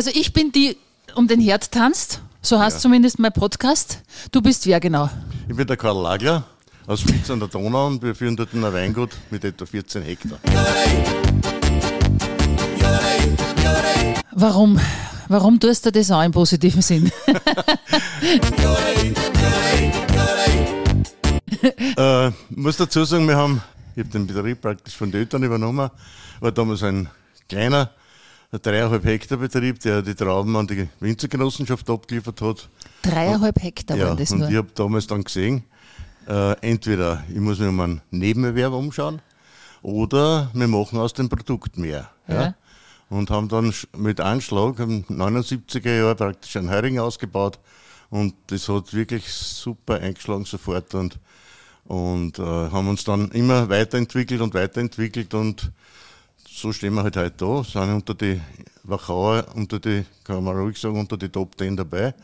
Also ich bin die um den Herd tanzt. So heißt ja. zumindest mein Podcast. Du bist wer genau? Ich bin der Karl Lagler aus Spitz an der Donau und wir führen dort ein Weingut mit etwa 14 Hektar. Warum? Warum tust du das auch im positiven Sinn? äh, muss dazu sagen, wir haben, ich habe den Betrieb praktisch von den Eltern übernommen, war damals ein kleiner, dreieinhalb Hektar Betrieb, der die Trauben an die Winzergenossenschaft abgeliefert hat. Dreieinhalb Hektar ja, waren das und nur? ich habe damals dann gesehen, äh, entweder ich muss mich um einen Nebenerwerb umschauen oder wir machen aus dem Produkt mehr. Ja. ja. Und haben dann mit Anschlag im 79er Jahr praktisch ein Hering ausgebaut und das hat wirklich super eingeschlagen sofort und, und äh, haben uns dann immer weiterentwickelt und weiterentwickelt und so stehen wir halt heute da, sind unter die Wachauer, unter die, kann man ruhig sagen, unter die Top 10 dabei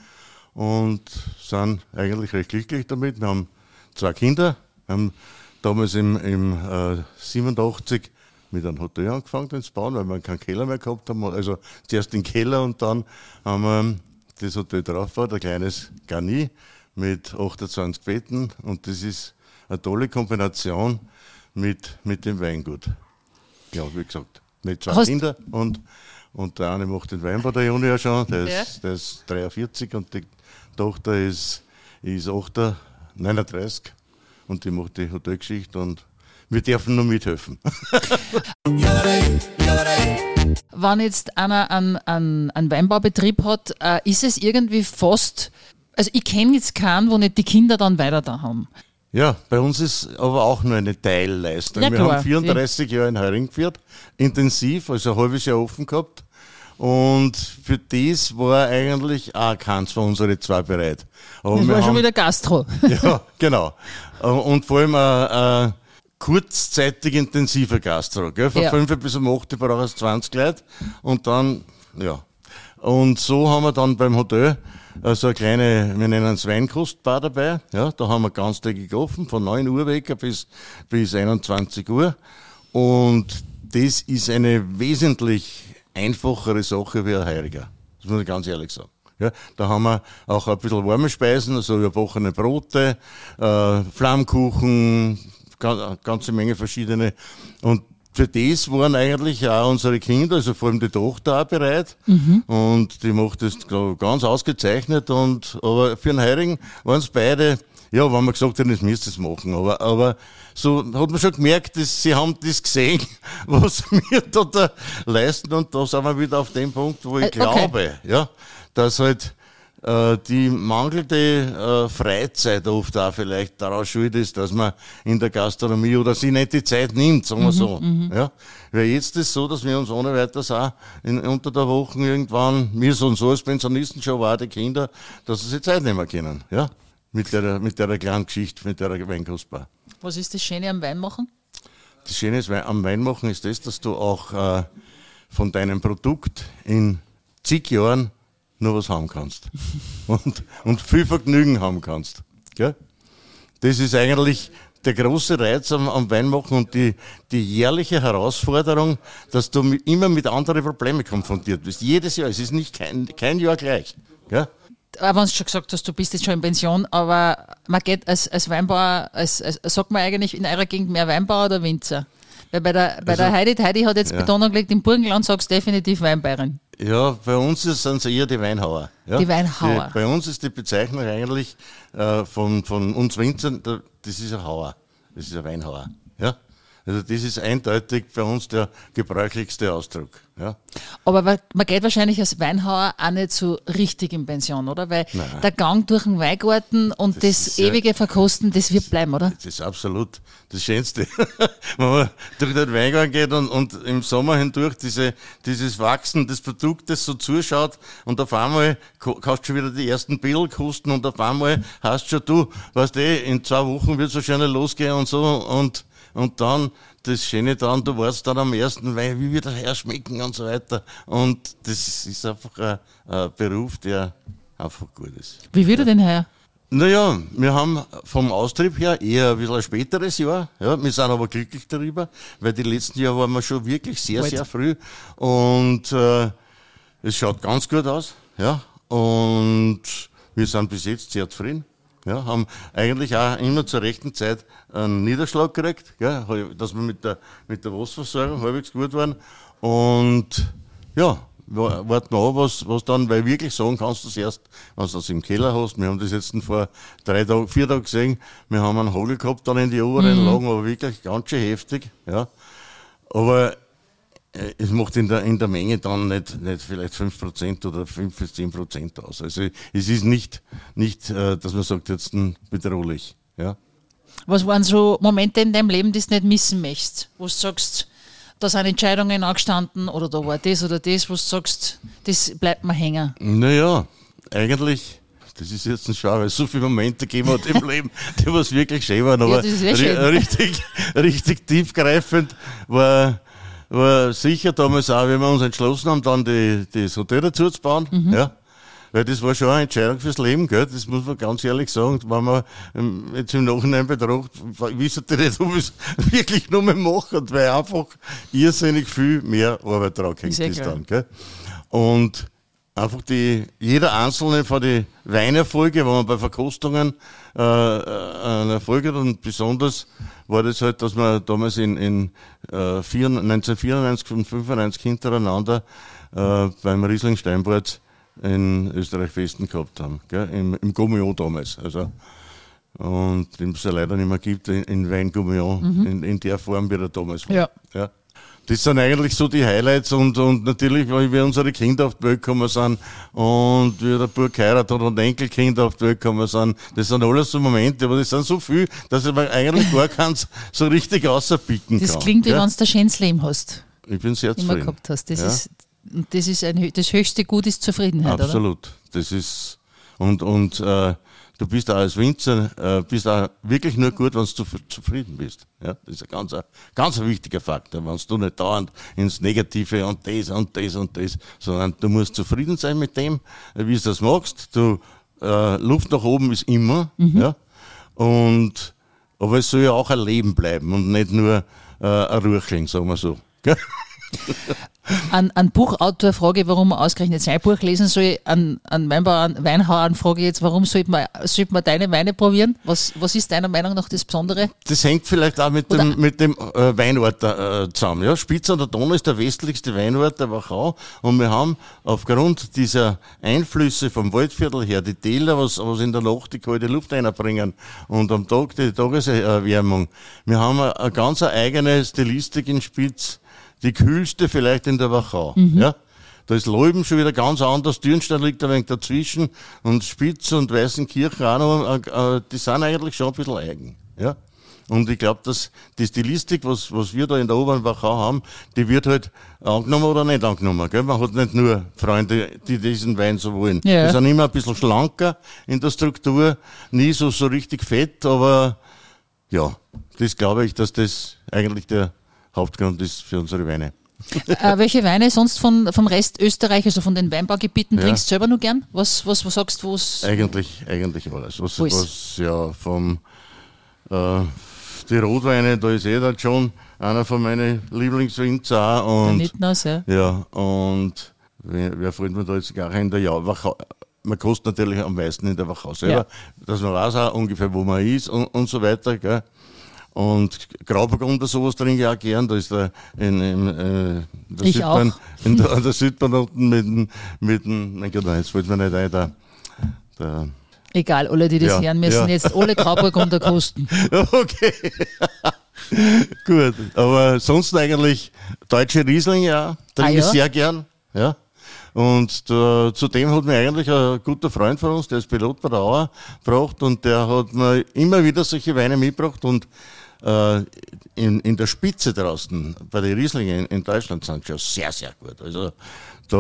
und sind eigentlich recht glücklich damit. Wir haben zwei Kinder, haben damals im, im äh, 87 mit einem Hotel angefangen zu bauen, weil wir keinen Keller mehr gehabt haben. Also zuerst den Keller und dann haben wir das Hotel drauf war, ein kleines Garni mit 28 Betten und das ist eine tolle Kombination mit, mit dem Weingut. Ja, wie gesagt, mit zwei Hast Kindern und, und der eine macht den Weinbau, der Junior schon, der, ja. ist, der ist 43 und die Tochter ist, ist 8, 39 und die macht die Hotelgeschichte und wir dürfen nur mithelfen. Wenn jetzt einer einen, einen, einen Weinbaubetrieb hat, äh, ist es irgendwie fast, also ich kenne jetzt keinen, wo nicht die Kinder dann weiter da haben. Ja, bei uns ist aber auch nur eine Teilleistung. Ja, wir haben 34 ja. Jahre in Heuring geführt, intensiv, also ein halbes Jahr offen gehabt. Und für das war eigentlich auch keins von unseren zwei bereit. Aber das war schon wieder Gastro. Ja, genau. Und vor allem ein, kurzzeitig intensiver Gastro. Gell? Von ja. 5 bis um 8 brauchst du 20 Leute. Und dann, ja. Und so haben wir dann beim Hotel so also eine kleine, wir nennen es Weinkostbar dabei. Ja, da haben wir ganztägig offen, von 9 Uhr weg bis, bis 21 Uhr. Und das ist eine wesentlich einfachere Sache wie ein Heuriger. Das muss ich ganz ehrlich sagen. Ja, da haben wir auch ein bisschen warme Speisen, also überbachene Brote, äh, Flammkuchen, ganze Menge verschiedene. Und für das waren eigentlich auch unsere Kinder, also vor allem die Tochter auch bereit. Mhm. Und die macht das ganz ausgezeichnet. Und, aber für den Heurigen waren es beide, ja, wenn man gesagt hat, das müsst ihr es machen. Aber, aber so hat man schon gemerkt, dass sie haben das gesehen, was wir da, da leisten. Und da sind wir wieder auf dem Punkt, wo ich äh, okay. glaube, ja, dass halt, die mangelnde äh, Freizeit oft auch vielleicht daraus schuld ist, dass man in der Gastronomie oder sie nicht die Zeit nimmt, sagen wir mhm, so. Mhm. Ja? Weil jetzt ist es so, dass wir uns ohne weiteres auch in, unter der Woche irgendwann, wir so und so als Pensionisten schon war, die Kinder, dass sie sich Zeit nehmen können. Ja? Mit der, mit der kleinen Geschichte, mit der Weinkostbar. Was ist das Schöne am Weinmachen? Das Schöne am Weinmachen ist das, dass du auch äh, von deinem Produkt in zig Jahren nur was haben kannst. Und, und viel Vergnügen haben kannst. Gell? Das ist eigentlich der große Reiz am, am Weinmachen und die, die jährliche Herausforderung, dass du mit, immer mit anderen Problemen konfrontiert bist. Jedes Jahr. Es ist nicht kein, kein Jahr gleich. Gell? Aber wenn du schon gesagt hast, du bist jetzt schon in Pension, aber man geht als, als Weinbauer, als, als, sagt man eigentlich in eurer Gegend mehr Weinbauer oder Winzer? Weil bei der, bei also, der Heidi, Heidi hat jetzt ja. Betonung gelegt, im Burgenland sagst du definitiv Weinbayern. Ja, bei uns sind es eher die Weinhauer. Ja? Die Weinhauer. Die, bei uns ist die Bezeichnung eigentlich äh, von, von uns Winzern, das ist ein Hauer. Das ist ein Weinhauer. Ja? Also das ist eindeutig bei uns der gebräuchlichste Ausdruck. Ja. Aber man geht wahrscheinlich als Weinhauer auch nicht so richtig in Pension, oder? Weil Nein. der Gang durch den Weingarten und das, das ewige Verkosten, das wird bleiben, oder? Das ist absolut das Schönste. Wenn man durch den Weingarten geht und, und im Sommer hindurch diese, dieses Wachsen des Produktes so zuschaut und auf einmal kannst du schon wieder die ersten Bilder kosten und auf einmal hast schon du, weißt du, in zwei Wochen wird es wahrscheinlich losgehen und so und und dann, das Schöne dann, du warst dann am ersten Wein, wie wird das her schmecken und so weiter. Und das ist einfach ein, ein Beruf, der einfach gut ist. Wie wird er denn her? Naja, wir haben vom Austrieb her eher ein bisschen ein späteres Jahr. Ja, wir sind aber glücklich darüber, weil die letzten Jahre waren wir schon wirklich sehr, sehr früh. Und äh, es schaut ganz gut aus, ja. Und wir sind bis jetzt sehr zufrieden. Ja, haben eigentlich auch immer zur rechten Zeit einen Niederschlag gekriegt, gell, dass wir mit der, mit der Wasserversorgung halbwegs gut waren. Und ja, warten wir an, was, was dann, weil wirklich sagen kannst du es erst, wenn du das im Keller hast. Wir haben das jetzt vor drei Tagen, vier Tagen gesehen. Wir haben einen Hagel gehabt dann in die oberen mhm. Lagen, aber wirklich ganz schön heftig, ja. Aber es macht in der, in der Menge dann nicht, nicht vielleicht 5% oder 5 bis 10% aus. Also es ist nicht, nicht äh, dass man sagt, jetzt bedrohlich. Ja. Was waren so Momente in deinem Leben, die du nicht missen möchtest? Wo du sagst, da sind Entscheidungen angestanden oder da war das oder das, wo du sagst, das bleibt mir hängen? Naja, eigentlich, das ist jetzt ein Schau, weil es so viele Momente gegeben hat im Leben, die was wirklich schön waren, aber ja, richtig, richtig tiefgreifend war, war sicher damals auch, wenn wir uns entschlossen haben, dann die, das Hotel dazu zu bauen, mhm. ja. Weil das war schon eine Entscheidung fürs Leben, gell? das muss man ganz ehrlich sagen. Wenn man ähm, jetzt im Nachhinein betrachtet, wissen die nicht, ob ich es wirklich nur mehr mache, weil einfach irrsinnig viel mehr Arbeit drauf hängt ist dann. Gell? Und einfach die, jeder einzelne von den Weinerfolge, wenn man bei Verkostungen äh, äh einen Erfolg hat und besonders war das halt, dass wir damals in, in äh, 1994 und 1995 hintereinander äh, beim Riesling Steinbord in Österreich Festen gehabt haben, gell? im, im Gummio damals. Also, und den es ja leider nicht mehr gibt, in, in Wein Gummio, mhm. in, in der Form, wie er damals war. Ja. ja. Das sind eigentlich so die Highlights und, und natürlich, weil wir unsere Kinder auf die Welt gekommen sind und wie der Burg geheiratet hat und Enkelkinder auf die Welt gekommen sind. Das sind alles so Momente, aber das sind so viel, dass ich mir eigentlich gar keins so richtig außerpicken kann. Das klingt, wie ja? wenn du ein schönes Leben hast. Ich bin sehr zufrieden. Immer gehabt hast. Das ja? ist, das ist ein, das höchste Gut ist Zufriedenheit, Absolut. Oder? Das ist, und, und, äh, du bist auch als Winzer, äh, bist auch wirklich nur gut, wenn du zufrieden bist. Ja, das ist ein ganz, ganz ein wichtiger Faktor, wenn du nicht dauernd ins Negative und das und das und das, sondern du musst zufrieden sein mit dem, wie du das machst. Du, äh, Luft nach oben ist immer, mhm. ja, und, aber es soll ja auch ein Leben bleiben und nicht nur äh, ein Rucheln, sagen wir so. An, an Buchautor frage, warum er ausgerechnet sein Buch lesen soll. An, an Weinbauer, Weinhauern frage ich jetzt, warum sollte man, sollte man deine Weine probieren? Was, was ist deiner Meinung nach das Besondere? Das hängt vielleicht auch mit Oder dem, mit dem äh, Weinort äh, zusammen. Ja, Spitz an der Donau ist der westlichste Weinort der Wachau und wir haben aufgrund dieser Einflüsse vom Waldviertel her, die Täler, was, was in der Nacht die kalte Luft einbringen und am Tag die Tageserwärmung, wir haben eine, eine ganz eigene Stilistik in Spitz, die kühlste vielleicht in der Wachau. Mhm. Ja? Da ist Leuben schon wieder ganz anders, Dürnstein liegt ein wenig dazwischen und Spitz und Weißenkirchen auch noch, äh, äh, die sind eigentlich schon ein bisschen eigen. Ja? Und ich glaube, dass die Stilistik, was, was wir da in der Oberen Wachau haben, die wird halt angenommen oder nicht angenommen. Gell? Man hat nicht nur Freunde, die diesen Wein so wollen. Ja. Die sind immer ein bisschen schlanker in der Struktur, nie so, so richtig fett, aber ja, das glaube ich, dass das eigentlich der Hauptgrund ist für unsere Weine. äh, welche Weine sonst von, vom Rest Österreich, also von den Weinbaugebieten, ja. trinkst du selber nur gern? Was, was, was sagst du? Eigentlich, eigentlich alles. Was, was ja, vom, äh, die Rotweine, da ist eh der John, einer von meinen Lieblingswinzer. Und, ja. Ja, und wer, wer freut mir da jetzt gar in der Wachau, man kostet natürlich am meisten in der Wachau selber, ja. dass man weiß auch ungefähr, wo man ist und, und so weiter. Gell? Und Grauburgunder, sowas trinke ich auch gern. Da ist der in, in, äh, der ich Südbahn, auch. in der, der Südbahn unten mit dem, mit dem, mein Gott, jetzt fällt mir nicht ein, der, der Egal, alle, die das ja, hören, müssen ja. jetzt alle Grauburgunder kosten. Okay. Gut, aber sonst eigentlich deutsche Riesling, ja, trinke ah, ja? ich sehr gern. Ja. Und da, zudem hat mir eigentlich ein guter Freund von uns, der ist Pilot bei der Auer, gebracht und der hat mir immer wieder solche Weine mitgebracht und äh, in, in der Spitze draußen, bei den Rieslingen in, in Deutschland sind schon sehr, sehr gut. Also da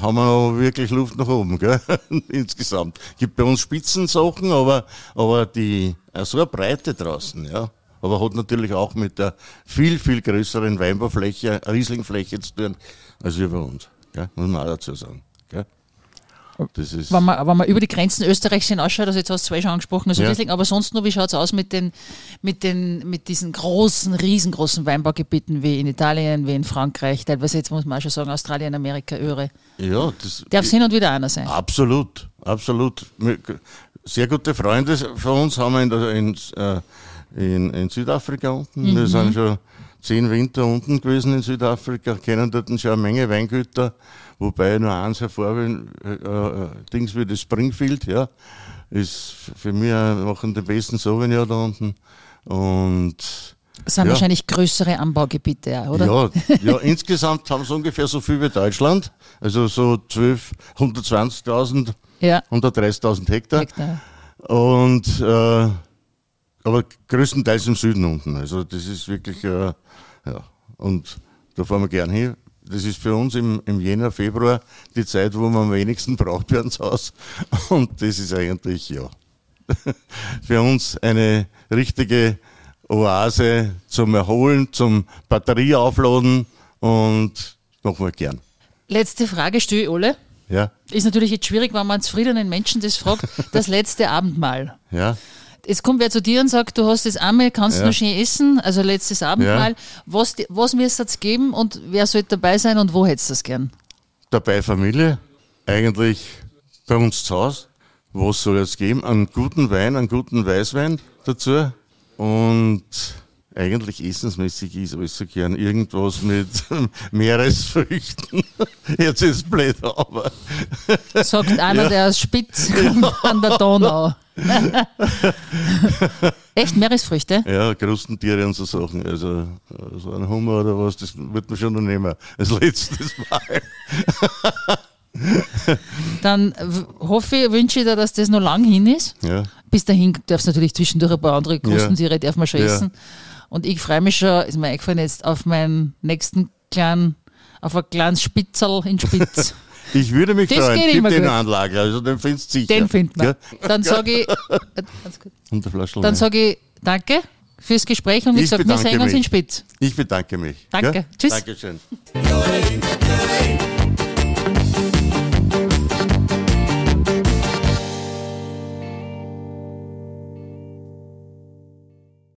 haben wir noch wirklich Luft nach oben, gell? insgesamt. Gibt bei uns Spitzensachen, aber, aber die, äh, so eine Breite draußen, ja. Aber hat natürlich auch mit der viel, viel größeren Weinbaufläche, Rieslingfläche zu tun, als wir bei uns. Gell? Muss man auch dazu sagen. Gell? Das ist wenn, man, wenn man über die Grenzen Österreichs hinausschaut, also jetzt hast du zwei schon angesprochen, also Ja. Riesling, aber sonst nur, wie schaut es aus mit, den, mit, den, mit diesen großen, riesengroßen Weinbaugebieten wie in Italien, wie in Frankreich, teilweise jetzt muss man auch schon sagen, Australien, Amerika, Öre. ja, das Darf es hin und wieder einer sein. Absolut, absolut. Sehr gute Freunde von uns haben wir in, der, in, äh, in, in Südafrika unten. Wir sind schon zehn Winter unten gewesen in Südafrika, kennen dort schon eine Menge Weingüter, wobei nur eins hervorheben, äh, äh, Dings wie das Springfield, ja, ist für mich auch- machen den besten Sauvignon da unten. Und Das sind Ja. wahrscheinlich größere Anbaugebiete, oder? ja, ja, insgesamt haben sie ungefähr so viel wie Deutschland, also so 12, 120.000, Ja. 130.000 Hektar. Hektar. Und äh, aber größtenteils im Süden unten. Also das ist wirklich, äh, ja, und da fahren wir gern hin. Das ist für uns im, im Jänner, Februar die Zeit, wo man am wenigsten braucht für ins Haus. Und das ist eigentlich, ja, für uns eine richtige Oase zum Erholen, zum Batterie aufladen und wir gern. Letzte Frage stelle ich alle. Ja, Ist natürlich jetzt schwierig, wenn man zufriedenen Menschen das fragt. Das letzte Abendmahl. ja. Jetzt kommt wer zu dir und sagt, du hast das einmal, kannst Ja. noch schön essen, also letztes Abendmahl. Was, die- was müsste es geben und wer sollte dabei sein und wo hättest du das gern? dabei Familie, eigentlich bei uns zu Hause. Was soll es geben? Einen guten Wein, einen guten Weißwein dazu. Und eigentlich essensmäßig ist alles so gern irgendwas mit Meeresfrüchten. Jetzt ist es blöd, aber Sagt einer, der aus Spitz kommt an der Donau. Echt Meeresfrüchte? ja, Krustentiere und so Sachen. Also so ein Hummer oder was, das wird man schon noch nehmen. Als letztes Mal. Dann hoffe ich, wünsche ich dir, dass das noch lang hin ist. Ja, Bis dahin darfst du natürlich zwischendurch ein paar andere Krustentiere, darf man schon Ja. Und ich freue mich schon, ist mir eingefallen jetzt, auf meinen nächsten kleinen, auf ein kleines Spitzerl in Spitz. ich würde mich Das freuen. Gib den gut. Anlage, also den findest du sicher. Den finden wir. Ja? Dann sage ich, ganz gut. Und der Flaschel dann sage ich danke fürs Gespräch und wie Ich gesagt, wir sehen uns in Spitz. Ich bedanke mich. Danke. Ja? Tschüss. Dankeschön.